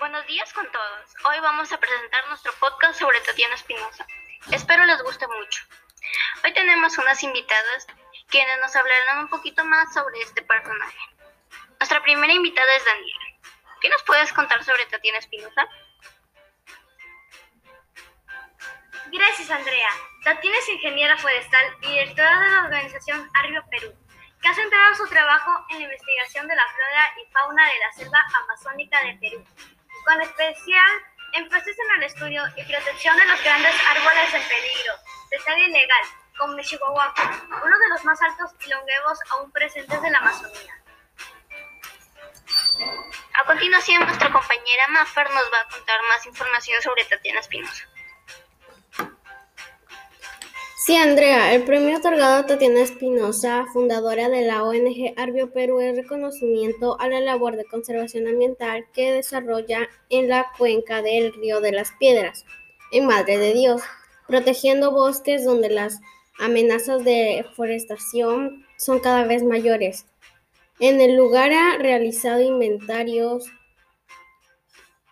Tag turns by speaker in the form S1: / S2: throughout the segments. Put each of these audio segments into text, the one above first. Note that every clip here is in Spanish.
S1: Buenos días con todos. Hoy vamos a presentar nuestro podcast sobre Tatiana Espinosa. Espero les guste mucho. Hoy tenemos unas invitadas quienes nos hablarán un poquito más sobre este personaje. Nuestra primera invitada es Daniela. ¿Qué nos puedes contar sobre Tatiana Espinosa?
S2: Gracias, Andrea. Tatiana es ingeniera forestal y directora de la organización Arrio Perú, que ha centrado su trabajo en la investigación de la flora y fauna de la selva amazónica de Perú, con especial énfasis en el estudio y protección de los grandes árboles en peligro de talla ilegal, como el uno de los más altos y longevos aún presentes en la Amazonía.
S1: A continuación, nuestra compañera Maffer nos va a contar más información sobre Tatiana Espinosa.
S3: Sí, Andrea, el premio otorgado a Tatiana Espinosa, fundadora de la ONG Arbio Perú, es reconocimiento a la labor de conservación ambiental que desarrolla en la cuenca del Río de las Piedras, en Madre de Dios, protegiendo bosques donde las amenazas de deforestación son cada vez mayores. En el lugar ha realizado inventarios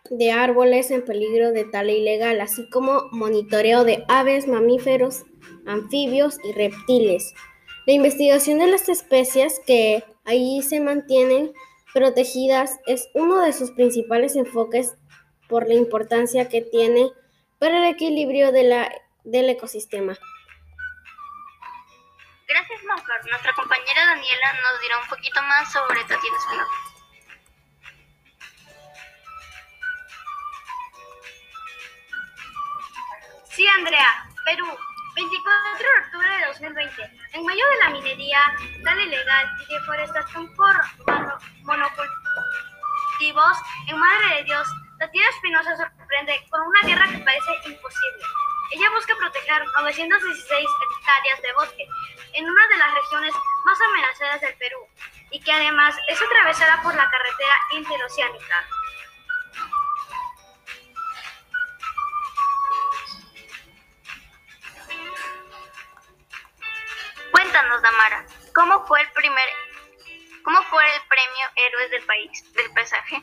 S3: de árboles en peligro de tala ilegal, así como monitoreo de aves, mamíferos, anfibios y reptiles. La investigación de las especies que ahí se mantienen protegidas es uno de sus principales enfoques por la importancia que tiene para el equilibrio de la, del ecosistema.
S1: Gracias, Mafar. Nuestra compañera Daniela nos dirá un poquito más sobre Tatiana Espinosa.
S2: Sí, Andrea, Perú, 24 de octubre de 2020. En medio de la minería tan ilegal y deforestación por monocultivos, en Madre de Dios, Tatiana Espinosa sorprende con una guerra que parece imposible. Ella busca proteger 916 hectáreas de bosque en una de las regiones más amenazadas del Perú y que además es atravesada por la carretera interoceánica.
S1: Cuéntanos, Damara, ¿cómo fue el primer, cómo fue el premio Héroes del País del Paisaje?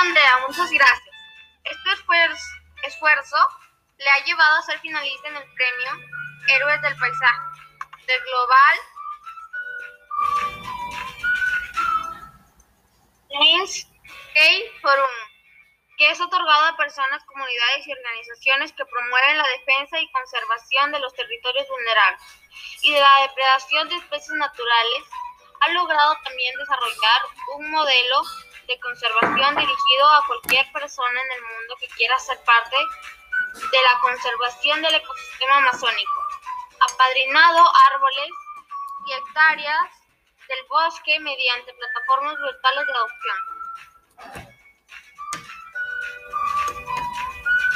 S4: Andrea, muchas gracias. Este esfuerzo le ha llevado a ser finalista en el premio Héroes del Paisaje del Global Landscape Forum, otorgado a personas, comunidades y organizaciones que promueven la defensa y conservación de los territorios vulnerables y de la depredación de especies naturales. Ha logrado también desarrollar un modelo de conservación dirigido a cualquier persona en el mundo que quiera ser parte de la conservación del ecosistema amazónico, apadrinado árboles y hectáreas del bosque mediante plataformas virtuales de adopción.